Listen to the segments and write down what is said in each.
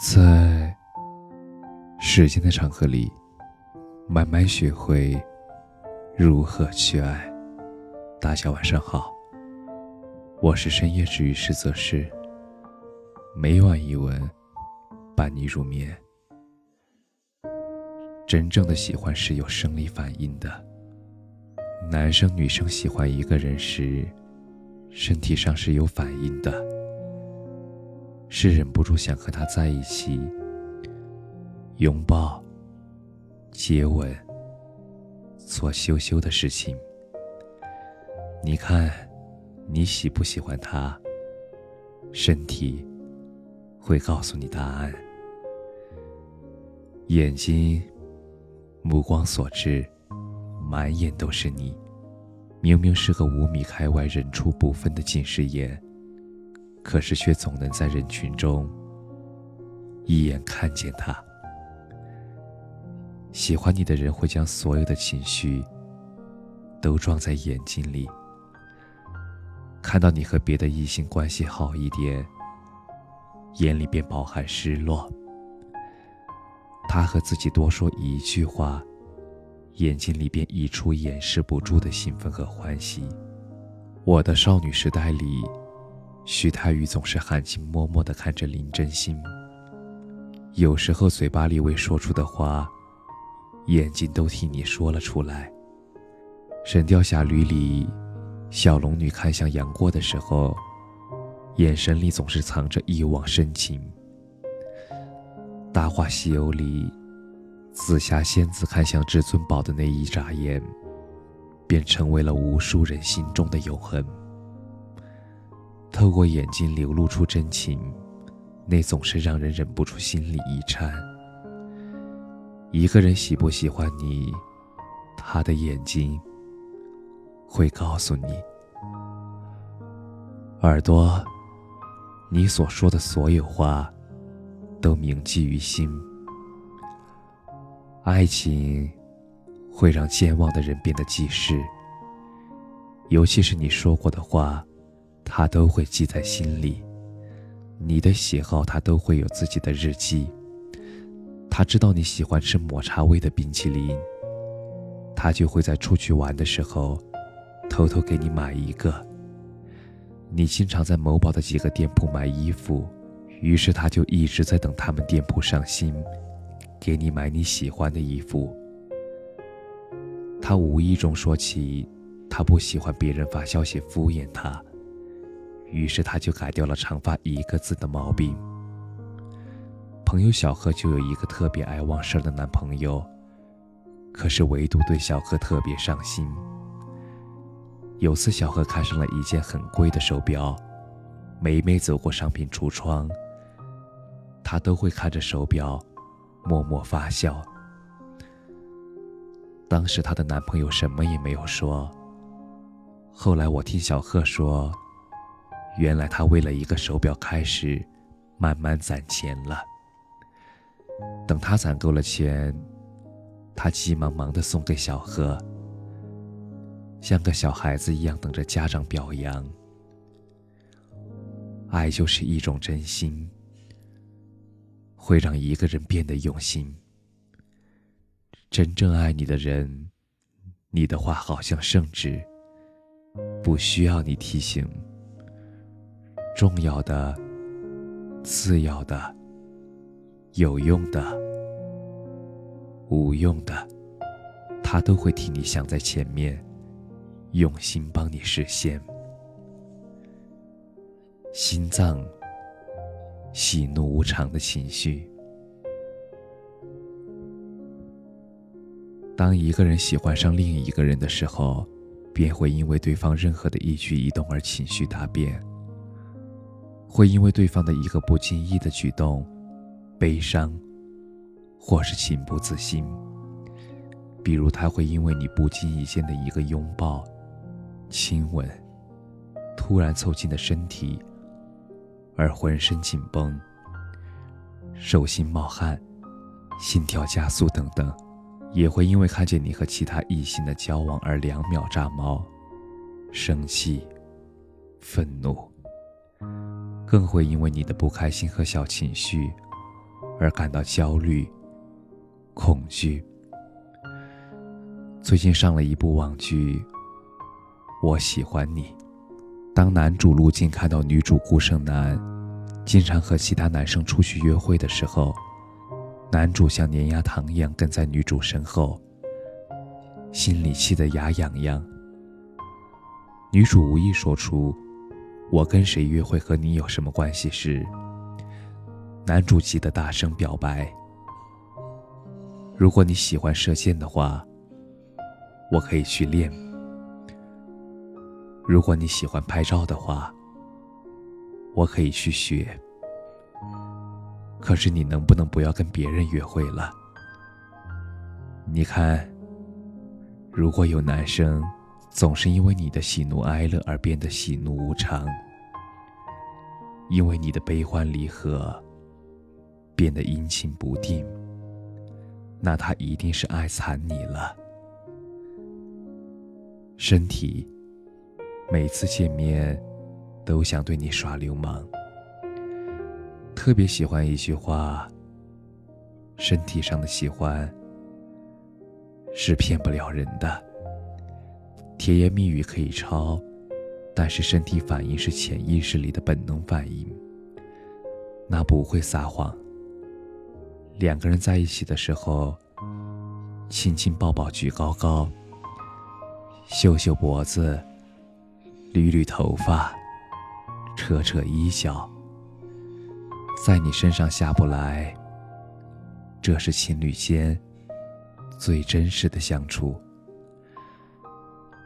在时间的长河里，慢慢学会如何去爱。大家晚上好，我是深夜治愈师泽师。每晚一文，伴你入眠。真正的喜欢是有生理反应的。男生女生喜欢一个人时，身体上是有反应的。是忍不住想和他在一起，拥抱、接吻、做羞羞的事情。你看，你喜不喜欢他？身体会告诉你答案。眼睛目光所至，满眼都是你。明明是个五米开外人畜不分的近视眼。可是却总能在人群中一眼看见他。喜欢你的人会将所有的情绪都装在眼睛里，看到你和别的异性关系好一点，眼里便饱含失落。他和自己多说一句话，眼睛里便溢出掩饰不住的兴奋和欢喜。我的少女时代里。徐太宇总是含情脉脉地看着林真心，有时候嘴巴里未说出的话，眼睛都替你说了出来。《神雕侠侣》里，小龙女看向杨过的时候，眼神里总是藏着一往深情。《大话西游》里，紫霞仙子看向至尊宝的那一眨眼，便成为了无数人心中的永恒。透过眼睛流露出真情，那总是让人忍不住心里一颤。一个人喜不喜欢你，他的眼睛会告诉你。耳朵，你所说的所有话，都铭记于心。爱情会让健忘的人变得记事，尤其是你说过的话。他都会记在心里，你的喜好他都会有自己的日记。他知道你喜欢吃抹茶味的冰淇淋，他就会在出去玩的时候，偷偷给你买一个。你经常在某宝的几个店铺买衣服，于是他就一直在等他们店铺上新，给你买你喜欢的衣服。他无意中说起，他不喜欢别人发消息敷衍他。于是他就改掉了长发一个字的毛病。朋友小贺就有一个特别爱忘事儿的男朋友，可是唯独对小贺特别上心。有次小贺看上了一件很贵的手表，每每走过商品橱窗，他都会看着手表，默默发笑。当时她的男朋友什么也没有说。后来我听小贺说。原来他为了一个手表开始慢慢攒钱了。等他攒够了钱，他急忙忙的送给小贺，像个小孩子一样等着家长表扬。爱就是一种真心，会让一个人变得用心。真正爱你的人，你的话好像圣旨，不需要你提醒。重要的、次要的、有用的、无用的，他都会替你想在前面，用心帮你实现。心脏，喜怒无常的情绪。当一个人喜欢上另一个人的时候，便会因为对方任何的一举一动而情绪大变。会因为对方的一个不经意的举动，悲伤，或是情不自禁。比如，他会因为你不经意间的一个拥抱、亲吻，突然凑近的身体，而浑身紧绷、手心冒汗、心跳加速等等；也会因为看见你和其他异性的交往而两秒炸毛、生气、愤怒。更会因为你的不开心和小情绪而感到焦虑、恐惧。最近上了一部网剧《我喜欢你》，当男主陆晋看到女主顾胜男经常和其他男生出去约会的时候，男主像粘牙糖一样跟在女主身后，心里气得牙痒痒。女主无意说出“我跟谁约会和你有什么关系”时，男主急得大声表白：“如果你喜欢射箭的话。”我可以去练。如果你喜欢拍照的话，我可以去学。可是你能不能不要跟别人约会了？你看，如果有男生总是因为你的喜怒哀乐而变得喜怒无常，因为你的悲欢离合变得阴晴不定，那他一定是爱惨你了。身体，每次见面，都想对你耍流氓。特别喜欢一句话：身体上的喜欢是骗不了人的。甜言蜜语可以抄，但是身体反应是潜意识里的本能反应，那不会撒谎。两个人在一起的时候，亲亲抱抱举高高。秀秀脖子，捋捋头发，扯扯衣角，在你身上下不来。这是情侣间最真实的相处。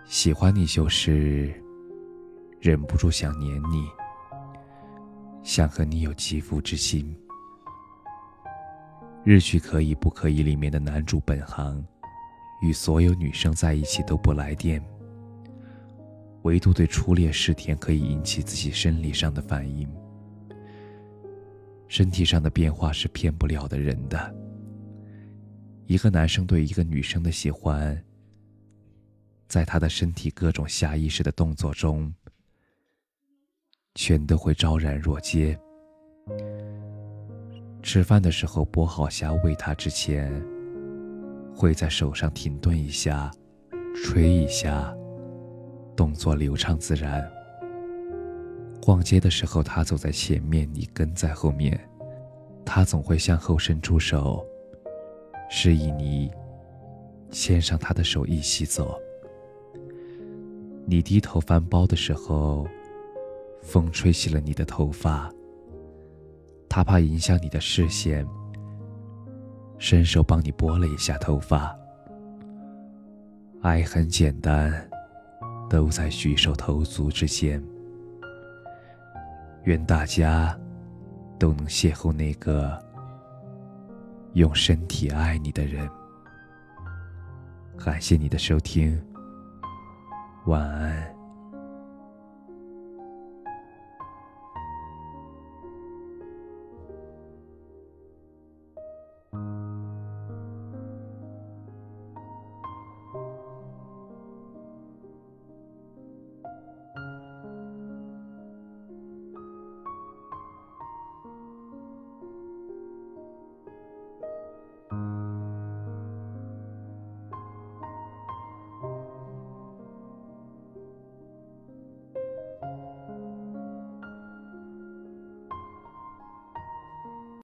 喜欢你就是忍不住想黏你，想和你有肌肤之亲。日剧《可以不可以》里面的男主本行。与所有女生在一起都不来电，唯独对初恋试甜可以引起自己生理上的反应。身体上的变化是骗不了的人的。一个男生对一个女生的喜欢，在他的身体各种下意识的动作中，全都会昭然若揭。吃饭的时候剥好虾喂他之前。会在手上停顿一下，吹一下，动作流畅自然。逛街的时候，他走在前面，你跟在后面，他总会向后伸出手，示意你牵上他的手一起走。你低头翻包的时候，风吹起了你的头发，他怕影响你的视线。伸手帮你拨了一下头发，爱很简单，都在举手投足之间。愿大家都能邂逅那个用身体爱你的人。感谢你的收听，晚安。